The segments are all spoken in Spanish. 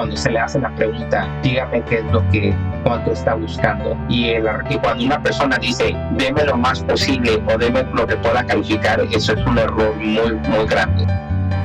cuando se le hace la pregunta, dígame qué es lo que, cuánto está buscando. Y, el, y cuando una persona dice, deme lo más posible o deme lo que pueda calificar, eso es un error muy, muy grande.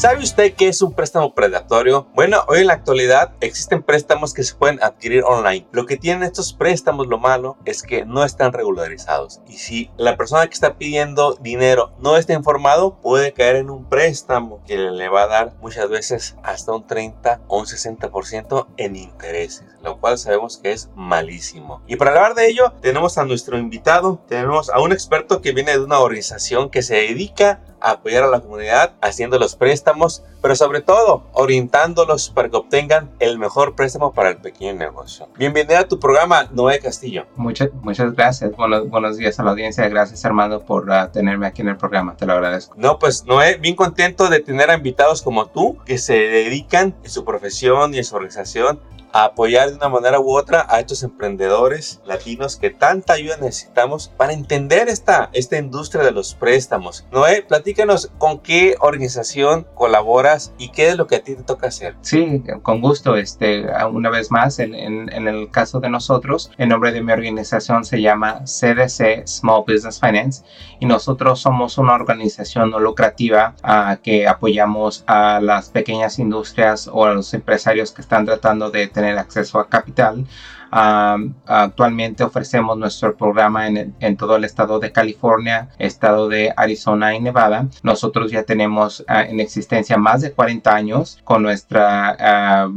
¿Sabe usted qué es un préstamo predatorio? Bueno, hoy en la actualidad existen préstamos que se pueden adquirir online. Lo que tienen estos préstamos, lo malo, es que no están regularizados. Y si la persona que está pidiendo dinero no está informado, puede caer en un préstamo que le va a dar muchas veces hasta un 30 o un 60% en intereses, lo cual sabemos que es malísimo. Y para hablar de ello, tenemos a nuestro invitado, tenemos a un experto que viene de una organización que se dedica apoyar a la comunidad haciendo los préstamos, pero sobre todo orientándolos para que obtengan el mejor préstamo para el pequeño negocio. Bienvenida a tu programa, Noé Castillo. Muchas, muchas gracias. Buenos, buenos días a la audiencia. Gracias, Armando, por uh, tenerme aquí en el programa. Te lo agradezco. No, pues Noé, bien contento de tener a invitados como tú que se dedican en su profesión y en su organización a apoyar de una manera u otra a estos emprendedores latinos que tanta ayuda necesitamos para entender esta, esta industria de los préstamos. Noé, platícanos con qué organización colaboras y qué es lo que a ti te toca hacer. Sí, con gusto. Este, una vez más, en, en, el caso de nosotros, el nombre de mi organización se llama CDC Small Business Finance y nosotros somos una organización no lucrativa uh, que apoyamos a las pequeñas industrias o a los empresarios que están tratando de tener acceso a capital actualmente ofrecemos nuestro programa en, en, todo el estado de California, estado de Arizona y Nevada. Nosotros ya tenemos ah, en existencia más de 40 años con nuestra, ah,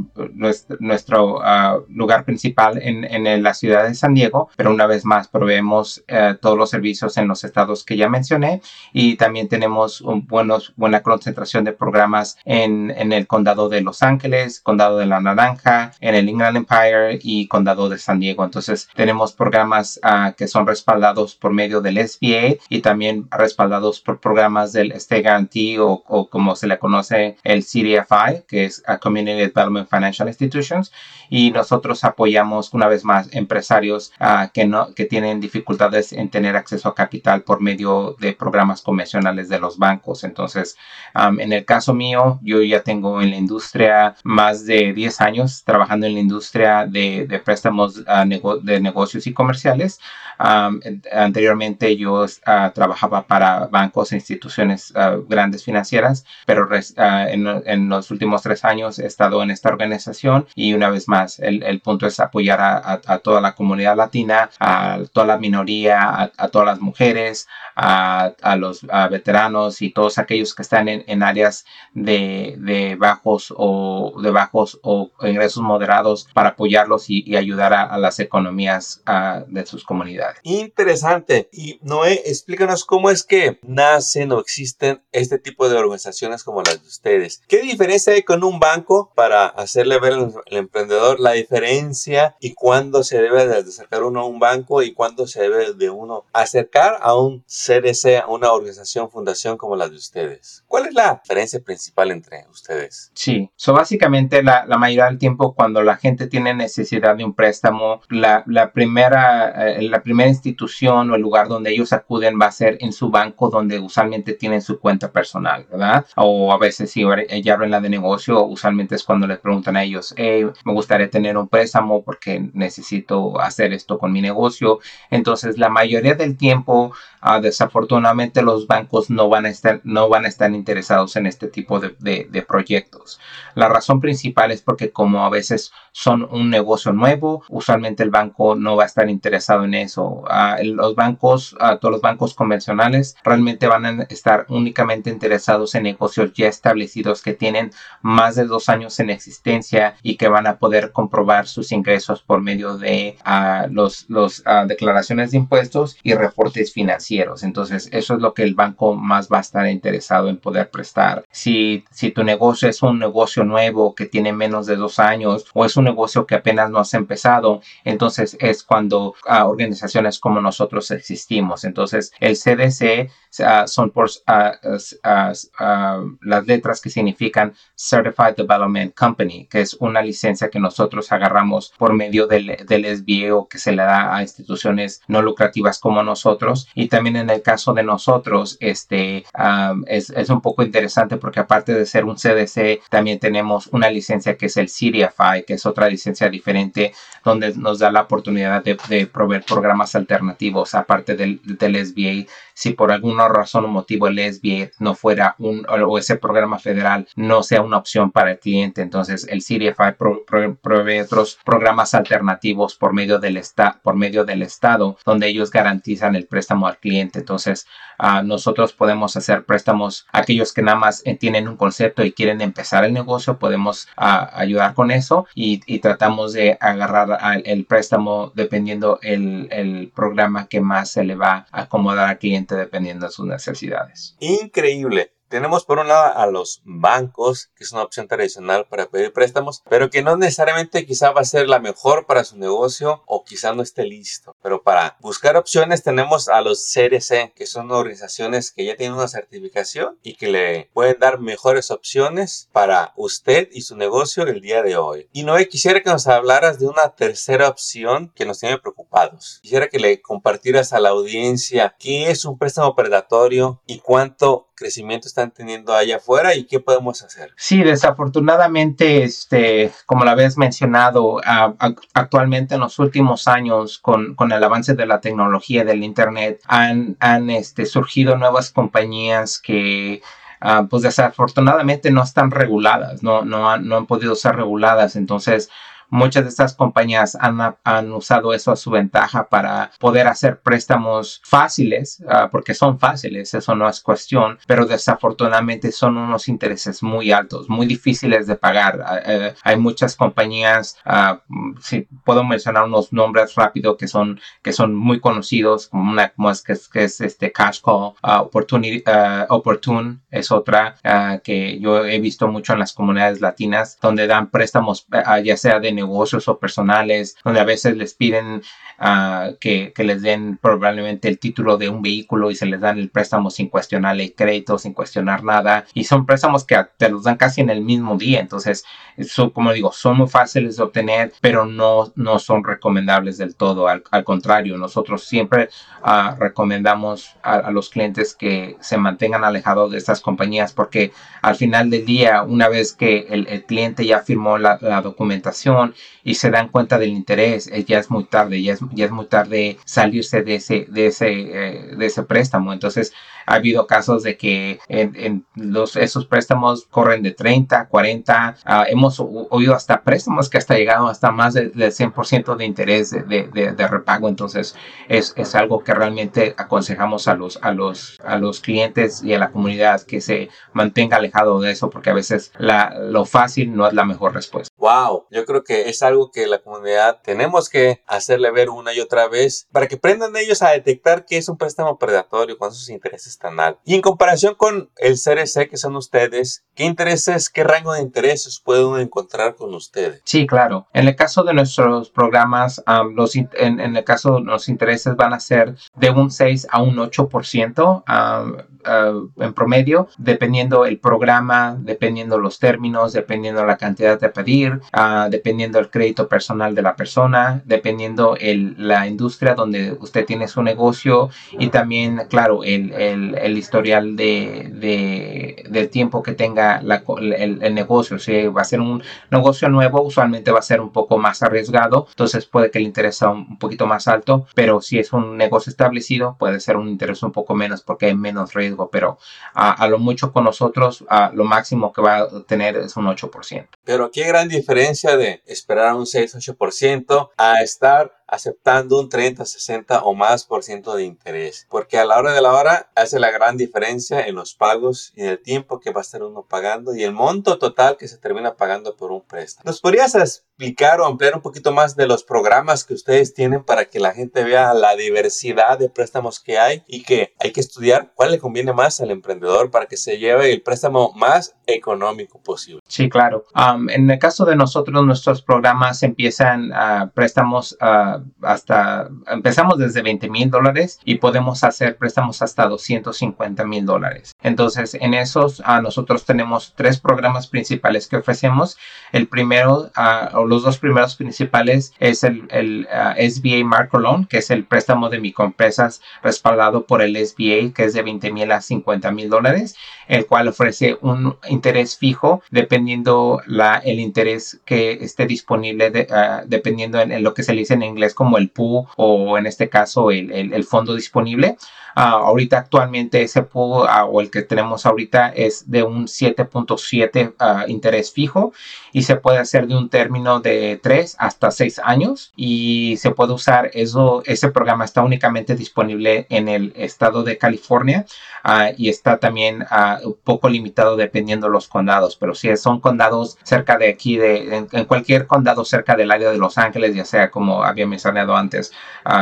nuestro, ah, lugar principal en, en, la ciudad de San Diego, pero una vez más proveemos eh, todos los servicios en los estados que ya mencioné y también tenemos un buenos, buena concentración de programas en, en el condado de Los Ángeles, condado de la Naranja, en el Inland Empire y condado de San Diego. Entonces tenemos programas uh, que son respaldados por medio del SBA y también respaldados por programas del State Guarantee o, o como se le conoce el CDFI, que es a Community Development Financial Institutions. Y nosotros apoyamos una vez más empresarios uh, que, no, que tienen dificultades en tener acceso a capital por medio de programas convencionales de los bancos. Entonces, um, en el caso mío, yo ya tengo en la industria más de 10 años trabajando en la industria de, de préstamos de negocios y comerciales. anteriormente yo ah, trabajaba para bancos e instituciones ah, grandes financieras, pero ah, en, los últimos tres años he estado en esta organización y una vez más el, punto es apoyar a, toda la comunidad latina, a toda la minoría, a, todas las mujeres, a, los veteranos y todos aquellos que están en, áreas de, bajos o de bajos o ingresos moderados para apoyarlos y, y ayudar a, las economías de sus comunidades. Interesante. Y Noé, explícanos cómo es que nacen o existen este tipo de organizaciones como las de ustedes. ¿Qué diferencia hay con un banco para hacerle ver al, emprendedor la diferencia y cuándo se debe de acercar uno a un banco y cuándo se debe de uno acercar a un CDC, a una organización, fundación como la de ustedes? ¿Cuál es la diferencia principal entre ustedes? Sí, so básicamente la, la mayoría del tiempo cuando la gente tiene necesidad de un préstamo, la, primera, eh, la primera institución o el lugar donde ellos acuden va a ser en su banco donde usualmente tienen su cuenta personal, ¿verdad? O a veces si ya abren la de negocio, usualmente es cuando les preguntan a ellos, me gustaría tener un préstamo porque necesito hacer esto con mi negocio. Entonces, la mayoría del tiempo, uh, desafortunadamente, los bancos no van a estar, no van a estar interesados en este tipo de, de proyectos. La razón principal es porque como a veces son un negocio nuevo, usualmente el banco no va a estar interesado en eso. Ah, los bancos, uh, todos los bancos convencionales realmente van a estar únicamente interesados en negocios ya establecidos que tienen más de dos años en existencia y que van a poder comprobar sus ingresos por medio de uh, los, los declaraciones de impuestos y reportes financieros. Entonces, eso es lo que el banco más va a estar interesado en poder prestar. Si, si tu negocio es un negocio nuevo que tiene menos de dos años o es un un negocio que apenas no has empezado, entonces es cuando uh, organizaciones como nosotros existimos. Entonces, el CDC uh, son por las letras que significan Certified Development Company, que es una licencia que nosotros agarramos por medio del, del SBA o que se le da a instituciones no lucrativas como nosotros. Y también en el caso de nosotros, este, es, es un poco interesante porque aparte de ser un CDC, también tenemos una licencia que es el CDFI, que es otra licencia diferente, donde nos da la oportunidad de, proveer programas alternativos aparte del, del SBA si por alguna razón o motivo el SBA no fuera un o ese programa federal no sea una opción para el cliente, entonces el CDFI provee otros programas alternativos por medio del por medio del estado donde ellos garantizan el préstamo al cliente. Entonces, uh, nosotros podemos hacer préstamos a aquellos que nada más tienen un concepto y quieren empezar el negocio, podemos uh, ayudar con eso y, y, tratamos de agarrar el préstamo dependiendo el, el programa que más se le va a acomodar al cliente dependiendo de sus necesidades. Increíble. Tenemos por un lado a los bancos, que es una opción tradicional para pedir préstamos, pero que no necesariamente quizá va a ser la mejor para su negocio o quizá no esté listo. Pero para buscar opciones tenemos a los CRC, que son organizaciones que ya tienen una certificación y que le pueden dar mejores opciones para usted y su negocio el día de hoy. Y Noé, quisiera que nos hablaras de una tercera opción que nos tiene preocupados. Quisiera que le compartieras a la audiencia qué es un préstamo predatorio y cuánto crecimiento están teniendo allá afuera y qué podemos hacer? Sí, desafortunadamente, este, como lo habías mencionado, actualmente en los últimos años, con, con, el avance de la tecnología del Internet, han, han este, surgido nuevas compañías que Uh, pues desafortunadamente no están reguladas, no, no, han, no han podido ser reguladas. Entonces, Muchas de estas compañías han, han usado eso a su ventaja para poder hacer préstamos fáciles, uh, porque son fáciles, eso no es cuestión, pero desafortunadamente son unos intereses muy altos, muy difíciles de pagar. Uh, hay muchas compañías, si puedo mencionar unos nombres rápido que son, que son muy conocidos, como una como es, que, es, que es este Cash Call, Opportunity, Opportune es otra que yo he visto mucho en las comunidades latinas, donde dan préstamos ya sea de negocios o personales, donde a veces les piden uh, que, que, les den probablemente el título de un vehículo y se les dan el préstamo sin cuestionarle crédito, sin cuestionar nada. Y son préstamos que te los dan casi en el mismo día. Entonces, eso, como digo, son muy fáciles de obtener, pero no, no son recomendables del todo. Al, al contrario, nosotros siempre uh, recomendamos a, a, los clientes que se mantengan alejados de estas compañías porque al final del día, una vez que el, el cliente ya firmó la, la documentación, y se dan cuenta del interés, eh, ya es muy tarde, ya es, ya es muy tarde salirse de ese, de ese, eh, de ese préstamo. Entonces, ha habido casos de que en, los, esos préstamos corren de 30, 40. Ah, hemos oído hasta préstamos que hasta llegado hasta más del 100% de interés de, de, de, repago. Entonces, es, es, algo que realmente aconsejamos a los, a, los, a los clientes y a la comunidad que se mantenga alejado de eso, porque a veces la, lo fácil no es la mejor respuesta. Wow, yo creo que es algo que la comunidad tenemos que hacerle ver una y otra vez para que aprendan ellos a detectar que es un préstamo predatorio con sus intereses y en comparación con el CRC que son ustedes, ¿qué intereses, qué rango de intereses puede uno encontrar con ustedes? Sí, claro. En el caso de nuestros programas, los, en, el caso los intereses van a ser de un 6 a un 8% en promedio, dependiendo el programa, dependiendo los términos, dependiendo la cantidad de pedir, uh, dependiendo el crédito personal de la persona, dependiendo el, la industria donde usted tiene su negocio y también, claro, el el, historial de, de, del tiempo que tenga la, el, el, negocio. Si va a ser un negocio nuevo, usualmente va a ser un poco más arriesgado, entonces puede que el interés sea un, poquito más alto, pero si es un negocio establecido, puede ser un interés un poco menos porque hay menos riesgo, pero a, a lo mucho con nosotros, a lo máximo que va a tener es un 8%. Pero qué gran diferencia de esperar un 6-8% a estar aceptando un 30, 60 o más por ciento de interés. Porque a la hora de la hora hace la gran diferencia en los pagos y en el tiempo que va a estar uno pagando y el monto total que se termina pagando por un préstamo. ¿Nos podrías explicar o ampliar un poquito más de los programas que ustedes tienen para que la gente vea la diversidad de préstamos que hay y que hay que estudiar cuál le conviene más al emprendedor para que se lleve el préstamo más económico posible. Sí, claro. Um, en el caso de nosotros, nuestros programas empiezan a préstamos hasta, empezamos desde 20 mil dólares y podemos hacer préstamos hasta 250 mil dólares. Entonces, en esos, nosotros tenemos tres programas principales que ofrecemos. El primero, o los dos primeros principales, es el, el SBA Marco Loan, que es el préstamo de microempresas respaldado por el SBA, que es de 20 mil a 50 mil dólares, el cual ofrece un interés fijo dependiendo la, el interés que esté disponible, de, uh, dependiendo en, en, lo que se le dice en inglés como el PU o en este caso el, el, el fondo disponible. Uh, ahorita actualmente ese pool uh, o el que tenemos ahorita es de un 7.7 uh, interés fijo y se puede hacer de un término de 3 hasta 6 años y se puede usar eso, ese programa está únicamente disponible en el estado de California y está también un poco limitado dependiendo los condados, pero si son condados cerca de aquí, de, en, cualquier condado cerca del área de Los Ángeles, ya sea como había mencionado antes,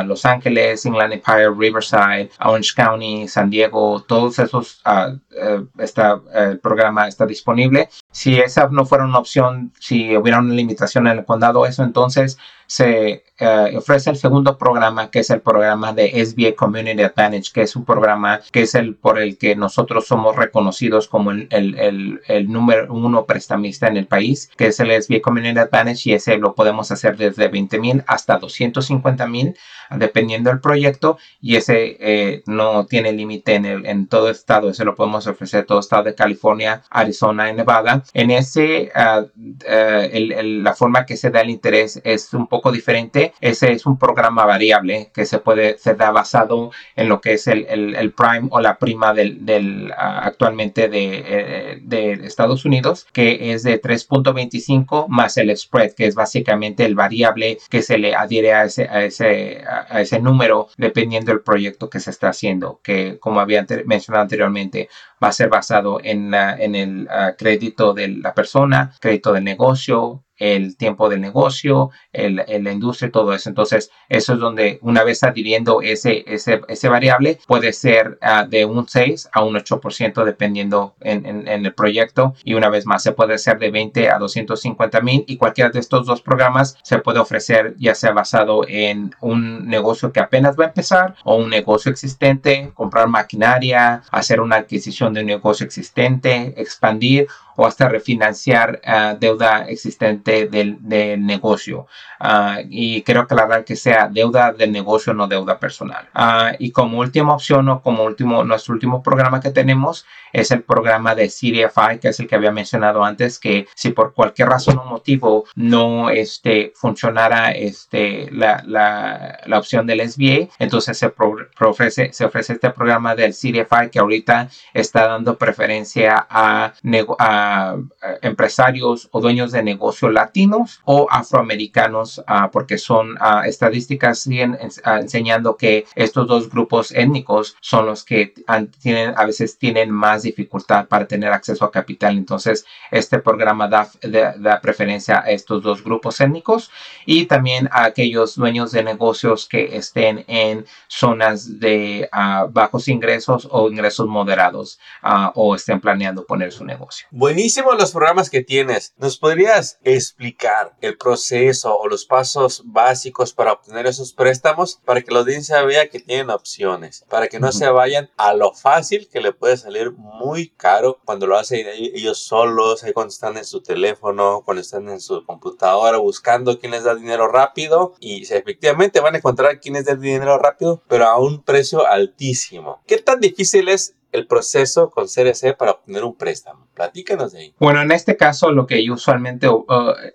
Los Ángeles, Inland Empire, Riverside, Orange County, San Diego, todos esos, uh, está, el programa está disponible. Si esa no fuera una opción, si hubiera una limitación en el condado, eso entonces se uh, ofrece el segundo programa, que es el programa de SBA Community Advantage, que es un programa que es el por el que nosotros somos reconocidos como el, el, el, el número uno prestamista en el país, que es el SBA Community Advantage, y ese lo podemos hacer desde 20 mil hasta 250 mil, dependiendo del proyecto, y ese eh, no tiene límite en, en todo estado, ese lo podemos ofrecer todo estado de California, Arizona y Nevada. En ese, uh, uh, la forma que se da el interés es un poco diferente. Ese es un programa variable que se puede, se da basado en lo que es el, el, el prime o la prima del, del uh, actualmente de, eh, de, Estados Unidos, que es de 3.25 más el spread, que es básicamente el variable que se le adhiere a ese, a ese, a ese número dependiendo del proyecto que se está haciendo, que como había mencionado anteriormente, va a ser basado en, la, en el uh, crédito de la persona, crédito del negocio, el tiempo del negocio, el, el, la industria, todo eso. Entonces, eso es donde una vez adhiriendo ese, ese, ese variable, puede ser uh, de un 6 a un 8% dependiendo en, en, en, el proyecto. Y una vez más, se puede hacer de 20 a 250 mil y cualquiera de estos dos programas se puede ofrecer ya sea basado en un negocio que apenas va a empezar o un negocio existente, comprar maquinaria, hacer una adquisición de un negocio existente, expandir o hasta refinanciar uh, deuda existente del, del negocio. Uh, y creo que la verdad que sea deuda del negocio, no deuda personal. Uh, y como última opción o como último, nuestro último programa que tenemos es el programa de CDFI, que es el que había mencionado antes, que si por cualquier razón o motivo no este, funcionara este, la, la, la opción del SBA, entonces se, pro, ofrece, se ofrece este programa del CDFI que ahorita está dando preferencia a, a, a empresarios o dueños de negocio latinos o afroamericanos, uh, porque son uh, estadísticas siguen uh, enseñando que estos dos grupos étnicos son los que tienen, a veces tienen más dificultad para tener acceso a capital. Entonces, este programa da, da, preferencia a estos dos grupos étnicos y también a aquellos dueños de negocios que estén en zonas de uh, bajos ingresos o ingresos moderados uh, o estén planeando poner su negocio. Buenísimo los programas que tienes. ¿Nos podrías explicar el proceso o los pasos básicos para obtener esos préstamos para que la audiencia vea que tienen opciones, para que no uh -huh. se vayan a lo fácil que le puede salir muy caro cuando lo hacen ellos solos, cuando están en su teléfono, cuando están en su computadora buscando quién les da dinero rápido y efectivamente van a encontrar quién les da dinero rápido, pero a un precio altísimo. ¿Qué tan difícil es el proceso con CRC para obtener un préstamo? Platícanos de ahí. Bueno, en este caso lo que yo usualmente uh,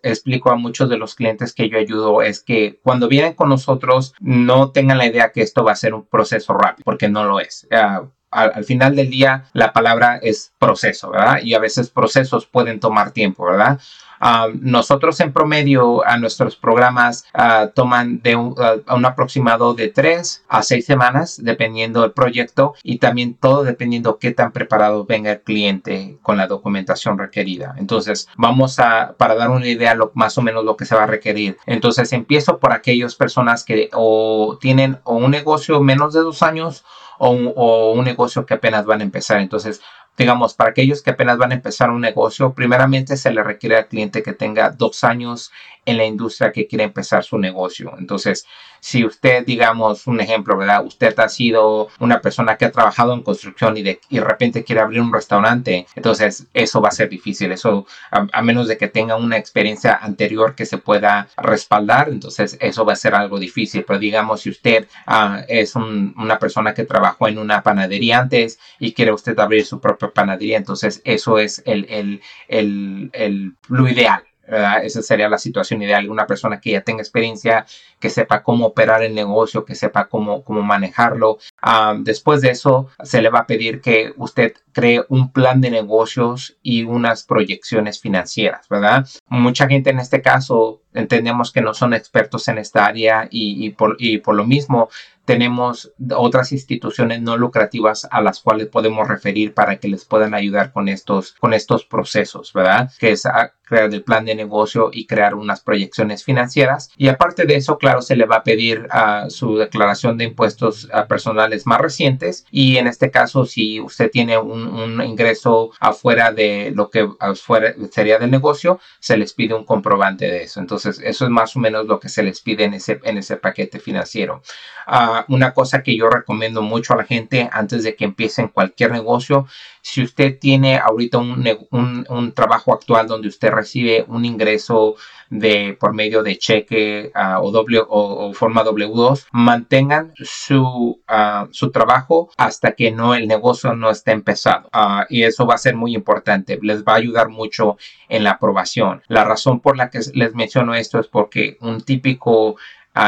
explico a muchos de los clientes que yo ayudo es que cuando vienen con nosotros no tengan la idea que esto va a ser un proceso rápido, porque no lo es. Uh, al, al, final del día la palabra es proceso, ¿verdad? Y a veces procesos pueden tomar tiempo, ¿verdad? Uh, nosotros en promedio a nuestros programas uh, toman de un, un, aproximado de 3 a 6 semanas dependiendo del proyecto y también todo dependiendo qué tan preparado venga el cliente con la documentación requerida. Entonces vamos a, para dar una idea lo, más o menos lo que se va a requerir. Entonces empiezo por aquellas personas que o tienen o un negocio menos de dos años o un negocio que apenas van a empezar. Entonces digamos, para aquellos que apenas van a empezar un negocio, primeramente se le requiere al cliente que tenga dos años en la industria que quiere empezar su negocio. Entonces, si usted, digamos, un ejemplo, ¿verdad? Usted ha sido una persona que ha trabajado en construcción y de, y repente quiere abrir un restaurante, entonces eso va a ser difícil. Eso, a, menos de que tenga una experiencia anterior que se pueda respaldar, entonces eso va a ser algo difícil. Pero digamos, si usted ah, es una persona que trabajó en una panadería antes y quiere usted abrir su propia panadería, entonces eso es el, el, el, el lo ideal. Esa sería la situación ideal. Una persona que ya tenga experiencia, que sepa cómo operar el negocio, que sepa cómo, cómo manejarlo. Ah, después de eso, se le va a pedir que usted cree un plan de negocios y unas proyecciones financieras, ¿verdad? Mucha gente en este caso entendemos que no son expertos en esta área y, por, y por lo mismo tenemos otras instituciones no lucrativas a las cuales podemos referir para que les puedan ayudar con estos, con estos procesos, ¿verdad? Que es crear el plan de negocio y crear unas proyecciones financieras. Y aparte de eso, claro, se le va a pedir a su declaración de impuestos personales más recientes. Y en este caso, si usted tiene un, ingreso afuera de lo que afuera sería del negocio, se les pide un comprobante de eso. Entonces, eso es más o menos lo que se les pide en ese, en ese paquete financiero. Ah, una cosa que yo recomiendo mucho a la gente antes de que empiecen cualquier negocio, si usted tiene ahorita un, trabajo actual donde usted recibe un ingreso de por medio de cheque ah, o, forma W2, mantengan su, ah, su trabajo hasta que no el negocio no esté empezado. y eso va a ser muy importante. Les va a ayudar mucho en la aprobación. La razón por la que les menciono esto es porque un típico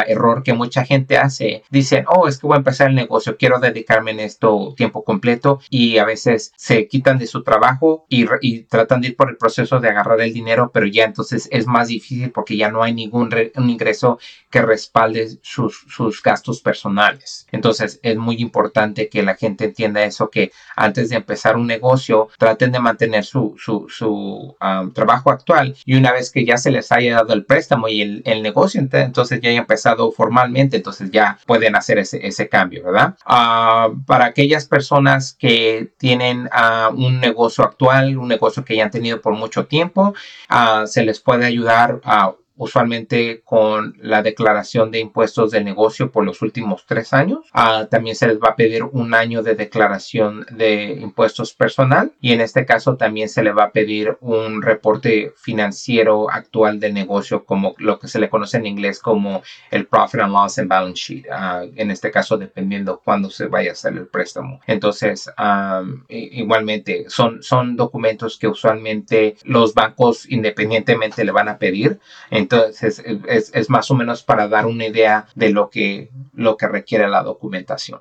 error que mucha gente hace. Dicen, oh, es que voy a empezar el negocio, quiero dedicarme en esto tiempo completo y a veces se quitan de su trabajo y, tratan de ir por el proceso de agarrar el dinero, pero ya entonces es más difícil porque ya no hay ningún ingreso que respalde sus, sus gastos personales. Entonces es muy importante que la gente entienda eso, que antes de empezar un negocio traten de mantener su, su, su trabajo actual y una vez que ya se les haya dado el préstamo y el, negocio, entonces ya formalmente, entonces ya pueden hacer ese, ese cambio, ¿verdad? Ah, para aquellas personas que tienen ah, un negocio actual, un negocio que ya han tenido por mucho tiempo, ah, se les puede ayudar a usualmente con la declaración de impuestos del negocio por los últimos tres años. Ah, también se les va a pedir un año de declaración de impuestos personal y en este caso también se le va a pedir un reporte financiero actual del negocio como lo que se le conoce en inglés como el Profit and Loss and Balance Sheet. Ah, en este caso dependiendo cuándo se vaya a hacer el préstamo. Entonces, igualmente son, son documentos que usualmente los bancos independientemente le van a pedir. Entonces, es, más o menos para dar una idea de lo que, lo que requiere la documentación.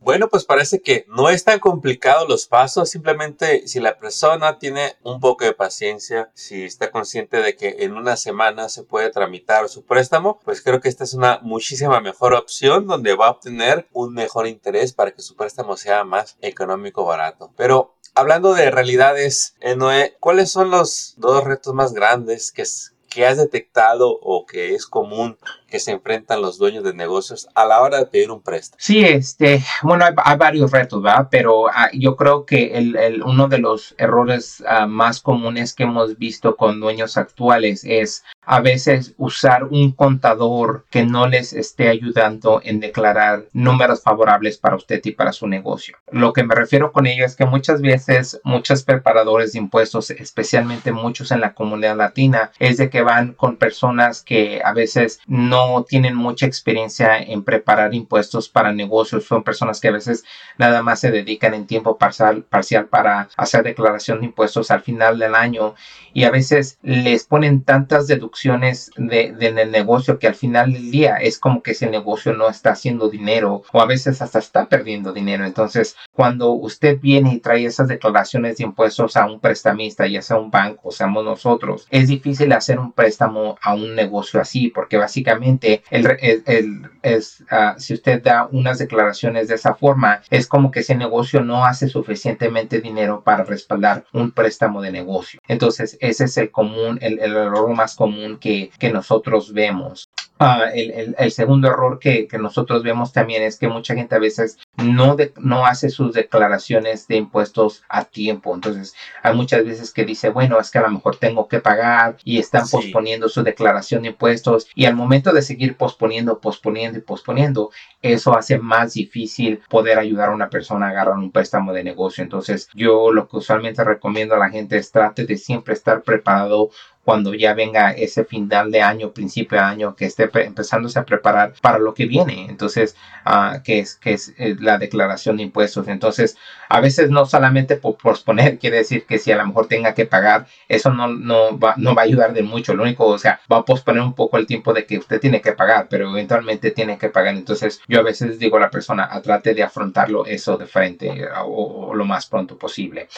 Bueno, pues parece que no es tan complicado los pasos, simplemente si la persona tiene un poco de paciencia, si está consciente de que en una semana se puede tramitar su préstamo, pues creo que esta es una muchísima mejor opción donde va a obtener un mejor interés para que su préstamo sea más económico barato. Pero hablando de realidades, eh, Noé, ¿cuáles son los dos retos más grandes que, que has detectado o que es común que se enfrentan los dueños de negocios a la hora de pedir un préstamo? Sí, este, bueno, hay, varios retos, ¿verdad? Pero ah, yo creo que el, uno de los errores ah, más comunes que hemos visto con dueños actuales es a veces usar un contador que no les esté ayudando en declarar números favorables para usted y para su negocio. Lo que me refiero con ello es que muchas veces muchos preparadores de impuestos, especialmente muchos en la comunidad latina, es de que van con personas que a veces no tienen mucha experiencia en preparar impuestos para negocios, son personas que a veces nada más se dedican en tiempo parcial, parcial para hacer declaración de impuestos al final del año y a veces les ponen tantas deducciones de, del negocio que al final del día es como que ese negocio no está haciendo dinero o a veces hasta está perdiendo dinero. Entonces, cuando usted viene y trae esas declaraciones de impuestos a un prestamista, ya sea un banco, seamos nosotros, es difícil hacer un préstamo a un negocio así porque básicamente el, es, ah, si usted da unas declaraciones de esa forma, es como que ese negocio no hace suficientemente dinero para respaldar un préstamo de negocio. Entonces, ese es el común, el, error más común que, que nosotros vemos. Ah, el, el, segundo error que, que, nosotros vemos también es que mucha gente a veces no, no hace sus declaraciones de impuestos a tiempo. Entonces, hay muchas veces que dice, bueno, es que a lo mejor tengo que pagar y están posponiendo su declaración de impuestos. Y al momento de seguir posponiendo, posponiendo y posponiendo, eso hace más difícil poder ayudar a una persona a agarrar un préstamo de negocio. Entonces, yo lo que usualmente recomiendo a la gente es trate de siempre estar preparado cuando ya venga ese final de año, principio de año, que esté empezándose a preparar para lo que viene. Entonces, uh, que es, que es eh, la declaración de impuestos. Entonces, a veces no solamente por posponer quiere decir que si a lo mejor tenga que pagar, eso no, no, va, no va a ayudar de mucho. Lo único, o sea, va a posponer un poco el tiempo de que usted tiene que pagar, pero eventualmente tiene que pagar. Entonces, yo a veces digo a la persona, a trate de afrontarlo eso de frente o, o lo más pronto posible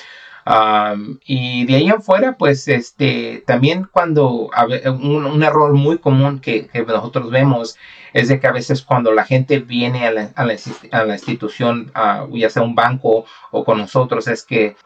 y de ahí en fuera, pues este, también cuando un, error muy común que, nosotros vemos es de que a veces cuando la gente viene a la, a la, institución, ya sea un banco o con nosotros, es que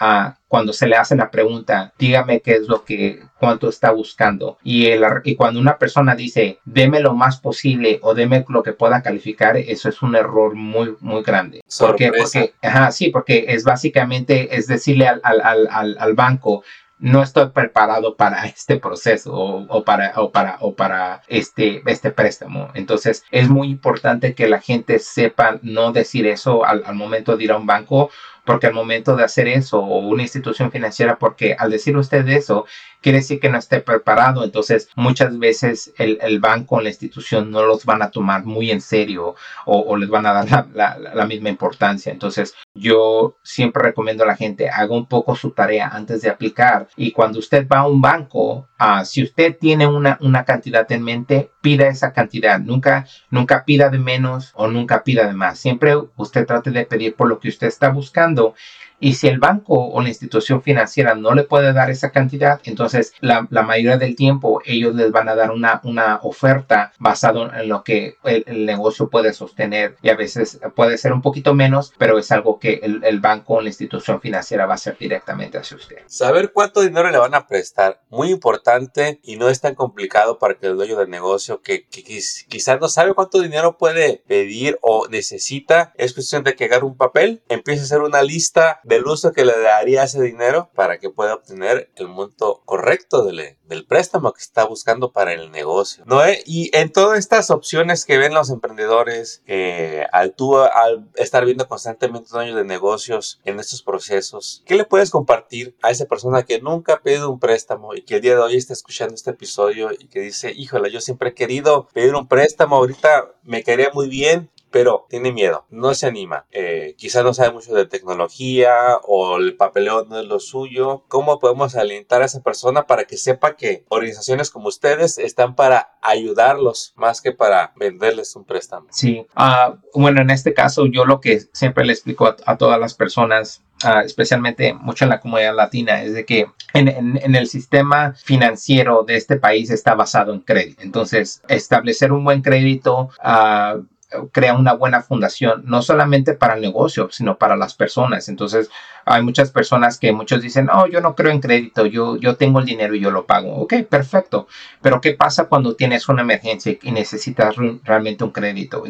cuando se le hace la pregunta, dígame qué es lo que, cuánto está buscando. Y, el, y cuando una persona dice, deme lo más posible o deme lo que pueda calificar, eso es un error muy, muy grande. Porque, porque, ajá, sí, porque es básicamente, es decirle al, al, al, al banco, no estoy preparado para este proceso o, para, o para, o para este, este préstamo. Entonces es muy importante que la gente sepa no decir eso al, momento de ir a un banco porque al momento de hacer eso o una institución financiera, porque al decir usted eso, quiere decir que no esté preparado. Entonces, muchas veces el, el banco o la institución no los van a tomar muy en serio o, les van a dar la, misma importancia. Entonces, yo siempre recomiendo a la gente, haga un poco su tarea antes de aplicar. Y cuando usted va a un banco, uh, si usted tiene una, una cantidad en mente, pida esa cantidad. Nunca, nunca pida de menos o nunca pida de más. Siempre usted trate de pedir por lo que usted está buscando y si el banco o la institución financiera no le puede dar esa cantidad, entonces la, la mayoría del tiempo ellos les van a dar una, una oferta basada en lo que el, negocio puede sostener y a veces puede ser un poquito menos, pero es algo que el, el, banco o la institución financiera va a hacer directamente hacia usted. Saber cuánto dinero le van a prestar, muy importante y no es tan complicado para que el dueño del negocio que, que quizás no sabe cuánto dinero puede pedir o necesita, es cuestión de que agarre un papel, empiece a hacer una lista del uso que le daría ese dinero para que pueda obtener el monto correcto del, del préstamo que está buscando para el negocio. ¿no? Y en todas estas opciones que ven los emprendedores, eh, al, tú, al estar viendo constantemente dueños de negocios en estos procesos, ¿qué le puedes compartir a esa persona que nunca ha pedido un préstamo y que el día de hoy está escuchando este episodio y que dice, híjole, yo siempre he querido pedir un préstamo, ahorita me quería muy bien, pero tiene miedo, no se anima. Eh, quizás no sabe mucho de tecnología o el papeleo no es lo suyo. ¿Cómo podemos alentar a esa persona para que sepa que organizaciones como ustedes están para ayudarlos más que para venderles un préstamo? Sí, uh, bueno, en este caso yo lo que siempre le explico a, todas las personas Uh, especialmente mucho en la comunidad latina, es de que en, en, en, el sistema financiero de este país está basado en crédito. Entonces, establecer un buen crédito uh, crea una buena fundación, no solamente para el negocio, sino para las personas. Entonces, hay muchas personas que muchos dicen, oh, yo no creo en crédito, yo, yo tengo el dinero y yo lo pago. Ok, perfecto. Pero ¿qué pasa cuando tienes una emergencia y necesitas realmente un crédito?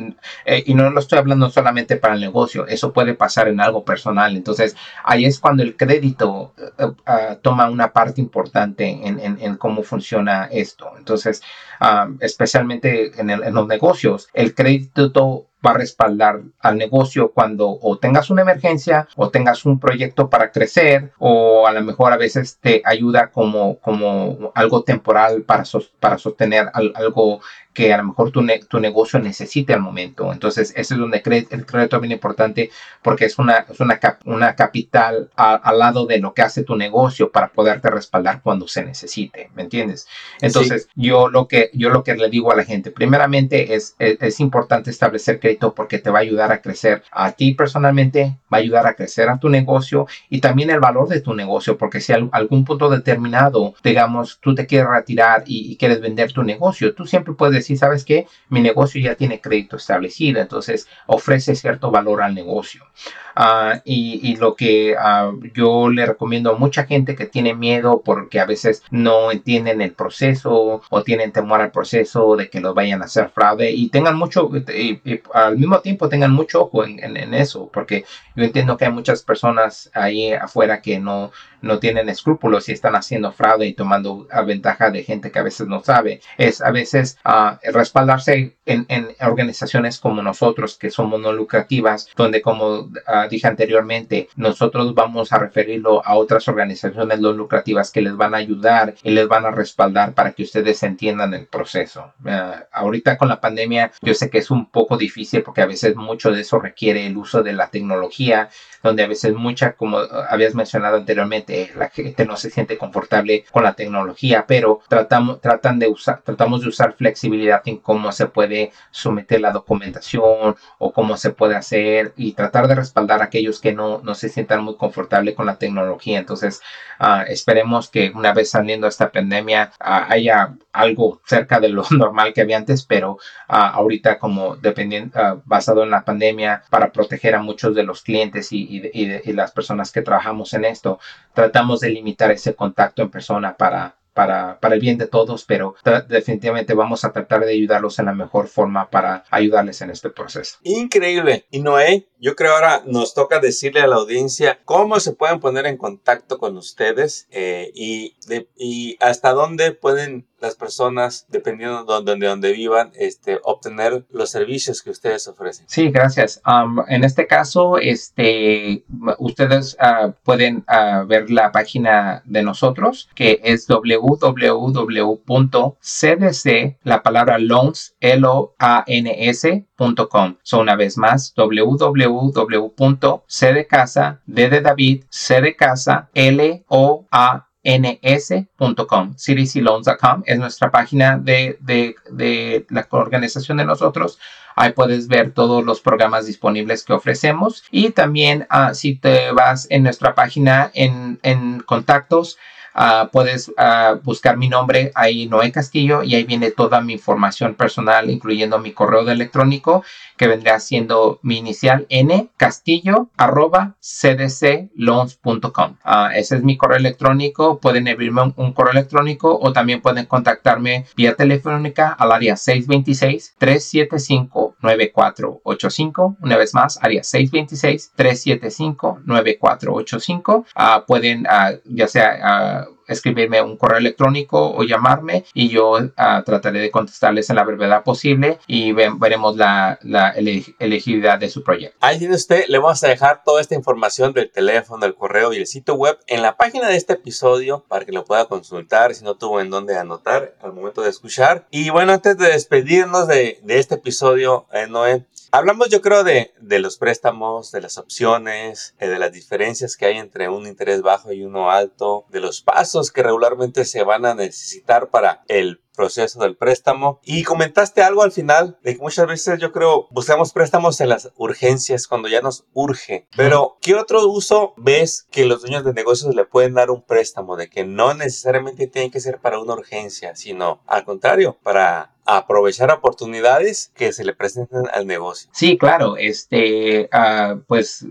Eh, y no lo estoy hablando solamente para el negocio, eso puede pasar en algo personal. Entonces, ahí es cuando el crédito uh, toma una parte importante en, en, en, cómo funciona esto. Entonces, uh, especialmente en, el, en los negocios, el crédito va a respaldar al negocio cuando o tengas una emergencia o tengas un proyecto para crecer o a lo mejor a veces te ayuda como, como algo temporal para, para sostener algo que a lo mejor tu, tu negocio necesite al momento. Entonces, ese es donde el crédito es bien importante porque es una, es una, una capital al lado de lo que hace tu negocio para poderte respaldar cuando se necesite, ¿me entiendes? Entonces, yo, lo que, yo lo que le digo a la gente, primeramente es, es, es importante establecer crédito porque te va a ayudar a crecer a ti personalmente, va a ayudar a crecer a tu negocio y también el valor de tu negocio, porque si a algún punto determinado, digamos, tú te quieres retirar y, y quieres vender tu negocio, tú siempre puedes decir, ¿sabes qué? Mi negocio ya tiene crédito establecido, entonces ofrece cierto valor al negocio. Ah, y, lo que ah, yo le recomiendo a mucha gente que tiene miedo porque a veces no entienden el proceso o tienen temor al proceso de que lo vayan a hacer fraude y tengan mucho, al mismo tiempo tengan mucho ojo en, eso, porque yo entiendo que hay muchas personas ahí afuera que no, no tienen escrúpulos y están haciendo fraude y tomando ventaja de gente que a veces no sabe. Es a veces uh, respaldarse en, organizaciones como nosotros, que somos no lucrativas, donde como uh, dije anteriormente, nosotros vamos a referirlo a otras organizaciones no lucrativas que les van a ayudar y les van a respaldar para que ustedes entiendan el proceso. Uh, ahorita con la pandemia, yo sé que es un poco difícil porque a veces mucho de eso requiere el uso de la tecnología, donde a veces mucha, como habías mencionado anteriormente, la gente no se siente confortable con la tecnología, pero tratamos, tratan de usar, tratamos de usar flexibilidad en cómo se puede someter la documentación o cómo se puede hacer y tratar de respaldar a aquellos que no, no se sientan muy confortables con la tecnología. Entonces, uh, esperemos que una vez saliendo esta pandemia uh, haya algo cerca de lo normal que había antes, pero uh, ahorita como dependiendo, basado en la pandemia para proteger a muchos de los clientes y, y, las personas que trabajamos en esto, tratamos de limitar ese contacto en persona para, para, para, el bien de todos, pero definitivamente vamos a tratar de ayudarlos en la mejor forma para ayudarles en este proceso. Increíble. Y Noé, yo creo ahora nos toca decirle a la audiencia cómo se pueden poner en contacto con ustedes eh, y, y hasta dónde pueden las personas, dependiendo de donde, donde vivan, este, obtener los servicios que ustedes ofrecen. Sí, gracias. Um, en este caso, este, ustedes uh, pueden uh, ver la página de nosotros, que es www.cdc, la palabra loans, L-O-A-N-S.com. So, una vez más, www.cdcasa, D de David, C casa, L-O-A-N-S ns.com, cdcloans.com es nuestra página de, de, de, la organización de nosotros. Ahí puedes ver todos los programas disponibles que ofrecemos y también uh, si te vas en nuestra página en, en contactos, Uh, puedes uh, buscar mi nombre ahí, Noé Castillo, y ahí viene toda mi información personal, incluyendo mi correo electrónico que vendría siendo mi inicial n castillo arroba cdcloans.com. Uh, ese es mi correo electrónico. Pueden abrirme un, correo electrónico o también pueden contactarme vía telefónica al área 626-375-9485. Una vez más, área 626-375-9485. Uh, pueden ya sea escribirme un correo electrónico o llamarme y yo uh, trataré de contestarles en la brevedad posible y veremos la, la elegibilidad de su proyecto. Ahí tiene usted, le vamos a dejar toda esta información del teléfono, del correo y el sitio web en la página de este episodio para que lo pueda consultar si no tuvo en dónde anotar al momento de escuchar. Y bueno, antes de despedirnos de, de este episodio, eh, Noé, Hablamos yo creo de, de, los préstamos, de las opciones, eh, de las diferencias que hay entre un interés bajo y uno alto, de los pasos que regularmente se van a necesitar para el proceso del préstamo. Y comentaste algo al final de que muchas veces yo creo buscamos préstamos en las urgencias cuando ya nos urge. Pero ¿qué otro uso ves que los dueños de negocios le pueden dar un préstamo de que no necesariamente tiene que ser para una urgencia, sino al contrario, para aprovechar oportunidades que se le presenten al negocio. Sí, claro, este, uh, pues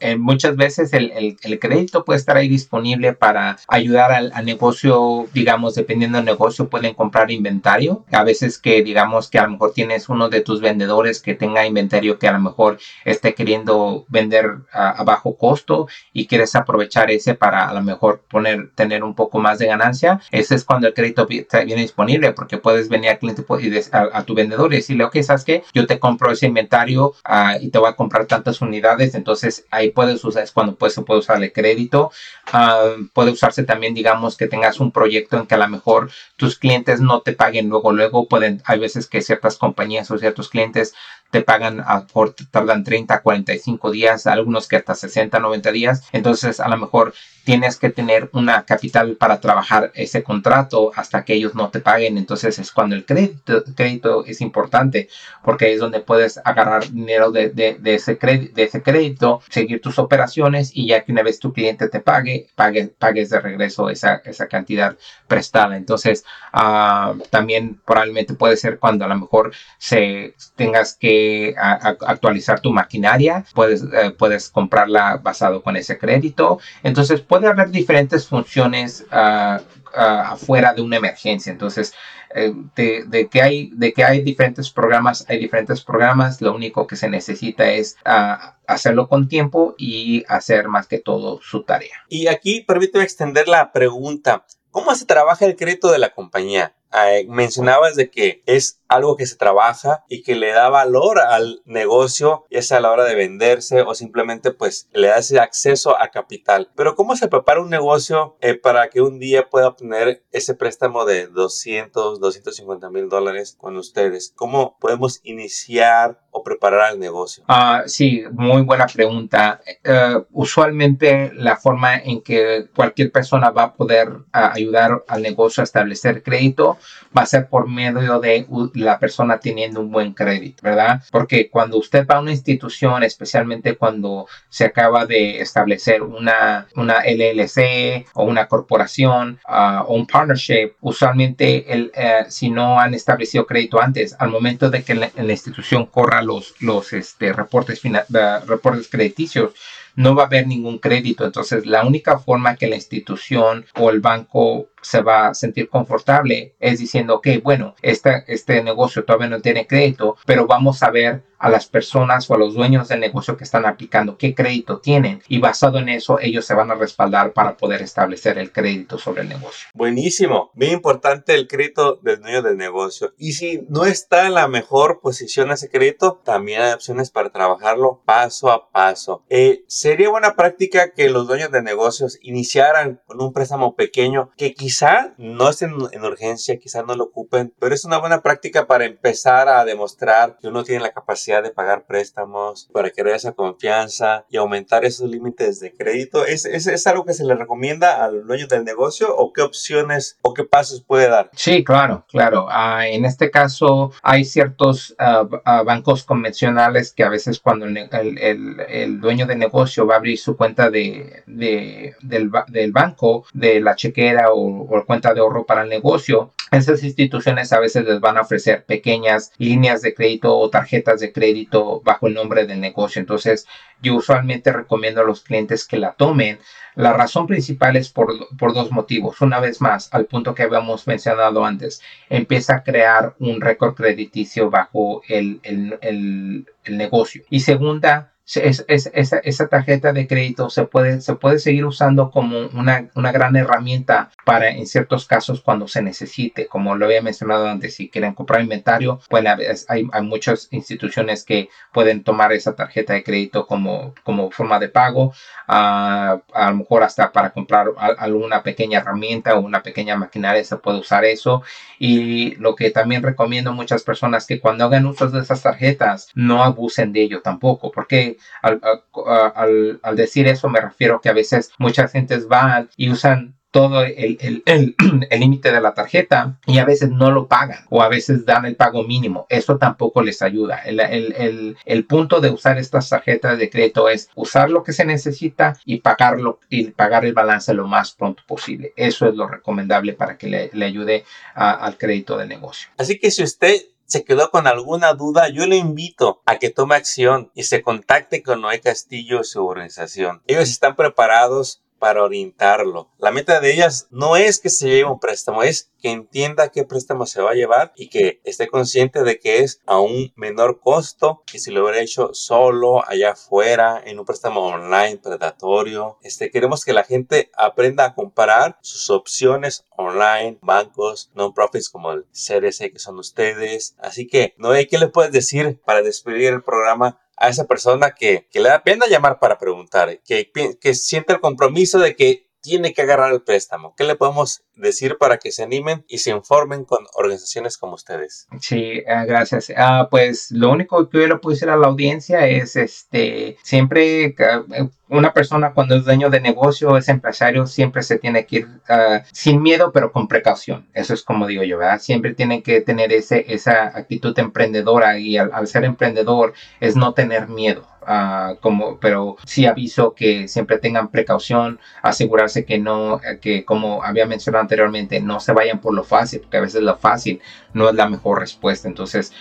eh, muchas veces el, el, crédito puede estar ahí disponible para ayudar al, negocio, digamos, dependiendo del negocio, pueden comprar inventario. A veces que digamos que a lo mejor tienes uno de tus vendedores que tenga inventario que a lo mejor esté queriendo vender a bajo costo y quieres aprovechar ese para a lo mejor poner, tener un poco más de ganancia. Ese es cuando el crédito viene disponible porque puedes venir al cliente y a, tu vendedor y decirle, ok, ¿sabes qué? Yo te compro ese inventario uh, y te voy a comprar tantas unidades, entonces ahí puedes usar, es cuando pues, se puede usar el crédito. Uh, puede usarse también, digamos, que tengas un proyecto en que a lo mejor tus clientes no te paguen luego, luego pueden, hay veces que ciertas compañías o ciertos clientes te pagan a, por, tardan 30, 45 días, algunos que hasta 60, 90 días. Entonces, a lo mejor tienes que tener una capital para trabajar ese contrato hasta que ellos no te paguen. Entonces es cuando el crédito, crédito es importante porque es donde puedes agarrar dinero de, de, ese, crédito, de ese crédito, seguir tus operaciones y ya que una vez tu cliente te pague, pague pagues de regreso esa, esa cantidad prestada. Entonces uh, también probablemente puede ser cuando a lo mejor se tengas que actualizar tu maquinaria, puedes, eh, puedes comprarla basado con ese crédito. Entonces puede haber diferentes funciones uh, uh, afuera de una emergencia. Entonces, eh, de, que hay, de que hay diferentes programas, hay diferentes programas. Lo único que se necesita es hacerlo con tiempo y hacer más que todo su tarea. Y aquí permíteme extender la pregunta. ¿Cómo se trabaja el crédito de la compañía? Eh, mencionabas de que es algo que se trabaja y que le da valor al negocio, ya sea a la hora de venderse o simplemente pues le da ese acceso a capital. Pero ¿cómo se prepara un negocio eh, para que un día pueda obtener ese préstamo de 200, 250 mil dólares con ustedes? ¿Cómo podemos iniciar o preparar el negocio? Ah, sí, muy buena pregunta. Eh, usualmente la forma en que cualquier persona va a poder ah, ayudar al negocio a establecer crédito va a ser por medio de la persona teniendo un buen crédito, ¿verdad? Porque cuando usted va a una institución, especialmente cuando se acaba de establecer una, una LLC o una corporación uh, o un partnership, usualmente el, uh, si no han establecido crédito antes, al momento de que la, la institución corra los, los este, reportes, uh, reportes crediticios, no va a haber ningún crédito. Entonces, la única forma que la institución o el banco se va a sentir confortable es diciendo, ok, bueno, este, este negocio todavía no tiene crédito, pero vamos a ver a las personas o a los dueños del negocio que están aplicando qué crédito tienen y basado en eso ellos se van a respaldar para poder establecer el crédito sobre el negocio. Buenísimo, bien importante el crédito del dueño del negocio y si no está en la mejor posición ese crédito, también hay opciones para trabajarlo paso a paso. Eh, sería buena práctica que los dueños de negocios iniciaran con un préstamo pequeño que quizá no estén en urgencia, quizá no lo ocupen, pero es una buena práctica para empezar a demostrar que uno tiene la capacidad de pagar préstamos, para crear esa confianza y aumentar esos límites de crédito. ¿Es, es, es algo que se le recomienda al dueño del negocio o qué opciones o qué pasos puede dar? Sí, claro, claro. Uh, en este caso hay ciertos uh, uh, bancos convencionales que a veces cuando el, el, el, dueño de negocio va a abrir su cuenta de, de del, del banco, de la chequera o o cuenta de ahorro para el negocio, esas instituciones a veces les van a ofrecer pequeñas líneas de crédito o tarjetas de crédito bajo el nombre del negocio. Entonces, yo usualmente recomiendo a los clientes que la tomen. La razón principal es por, por dos motivos. Una vez más, al punto que habíamos mencionado antes, empieza a crear un récord crediticio bajo el, el, el, el negocio. Y segunda, es, es, esa, tarjeta de crédito se puede, se puede seguir usando como una, una, gran herramienta para en ciertos casos cuando se necesite. Como lo había mencionado antes, si quieren comprar inventario, pues hay, hay muchas instituciones que pueden tomar esa tarjeta de crédito como, como forma de pago. Uh, a lo mejor hasta para comprar alguna pequeña herramienta o una pequeña maquinaria se puede usar eso. Y lo que también recomiendo a muchas personas que cuando hagan uso de esas tarjetas no abusen de ello tampoco, porque al, decir eso me refiero que a veces muchas gentes van y usan todo el límite de la tarjeta y a veces no lo pagan o a veces dan el pago mínimo. Eso tampoco les ayuda. El, punto de usar estas tarjetas de crédito es usar lo que se necesita y pagarlo y pagar el balance lo más pronto posible. Eso es lo recomendable para que le, ayude al crédito del negocio. Así que si usted se quedó con alguna duda, yo le invito a que tome acción y se contacte con Noé Castillo y su organización. Ellos están preparados para orientarlo. La meta de ellas no es que se lleve un préstamo, es que entienda qué préstamo se va a llevar y que esté consciente de que es a un menor costo que si lo hubiera hecho solo allá afuera en un préstamo online predatorio. Este, queremos que la gente aprenda a comparar sus opciones online, bancos, non-profits como el CRC que son ustedes. Así que, Noé, ¿qué le puedes decir para despedir el programa a esa persona que, que le da pena llamar para preguntar, que, que siente el compromiso de que tiene que agarrar el préstamo. ¿Qué le podemos decir para que se animen y se informen con organizaciones como ustedes? Sí, ah, gracias. Ah, pues lo único que yo le puedo decir a la audiencia es este siempre una persona cuando es dueño de negocio, es empresario, siempre se tiene que ir ah, sin miedo, pero con precaución. Eso es como digo yo, ¿verdad? Siempre tiene que tener ese, esa actitud emprendedora y al ser emprendedor es no tener miedo. Ah, como, pero sí aviso que siempre tengan precaución, asegurarse que no, que como había mencionado anteriormente, no se vayan por lo fácil, porque a veces lo fácil no es la mejor respuesta. Entonces,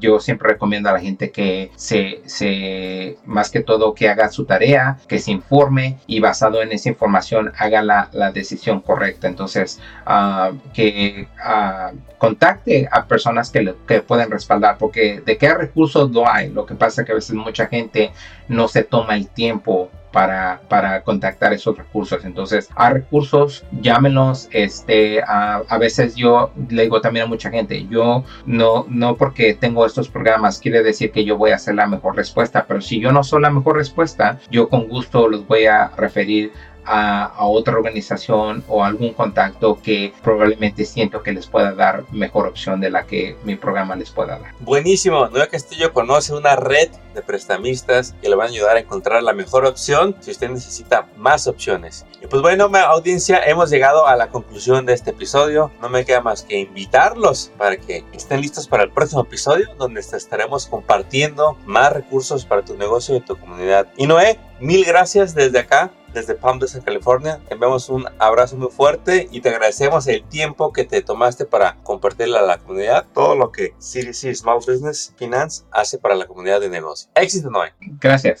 yo siempre recomiendo a la gente que se, se más que todo, que haga su tarea, que se informe y basado en esa información haga la, la decisión correcta. Entonces, uh, que uh, contacte a personas que, le, que pueden respaldar, porque de qué recursos lo hay. Lo que pasa es que a veces mucha gente no se toma el tiempo para, para contactar esos recursos. Entonces, hay recursos, llámenos. Este, a, a, veces yo le digo también a mucha gente, yo no, no porque tengo estos programas quiere decir que yo voy a hacer la mejor respuesta, pero si yo no soy la mejor respuesta, yo con gusto los voy a referir a, otra organización o algún contacto que probablemente siento que les pueda dar mejor opción de la que mi programa les pueda dar. Buenísimo. Nueva Castillo conoce una red de prestamistas que le van a ayudar a encontrar la mejor opción si usted necesita más opciones. Y pues bueno, audiencia, hemos llegado a la conclusión de este episodio. No me queda más que invitarlos para que estén listos para el próximo episodio donde estaremos compartiendo más recursos para tu negocio y tu comunidad. Y Noé, mil gracias desde acá desde Palm Desert, California. Te enviamos un abrazo muy fuerte y te agradecemos el tiempo que te tomaste para compartirle a la comunidad todo lo que CDC Small Business Finance hace para la comunidad de negocio. Éxito, Noé. Gracias.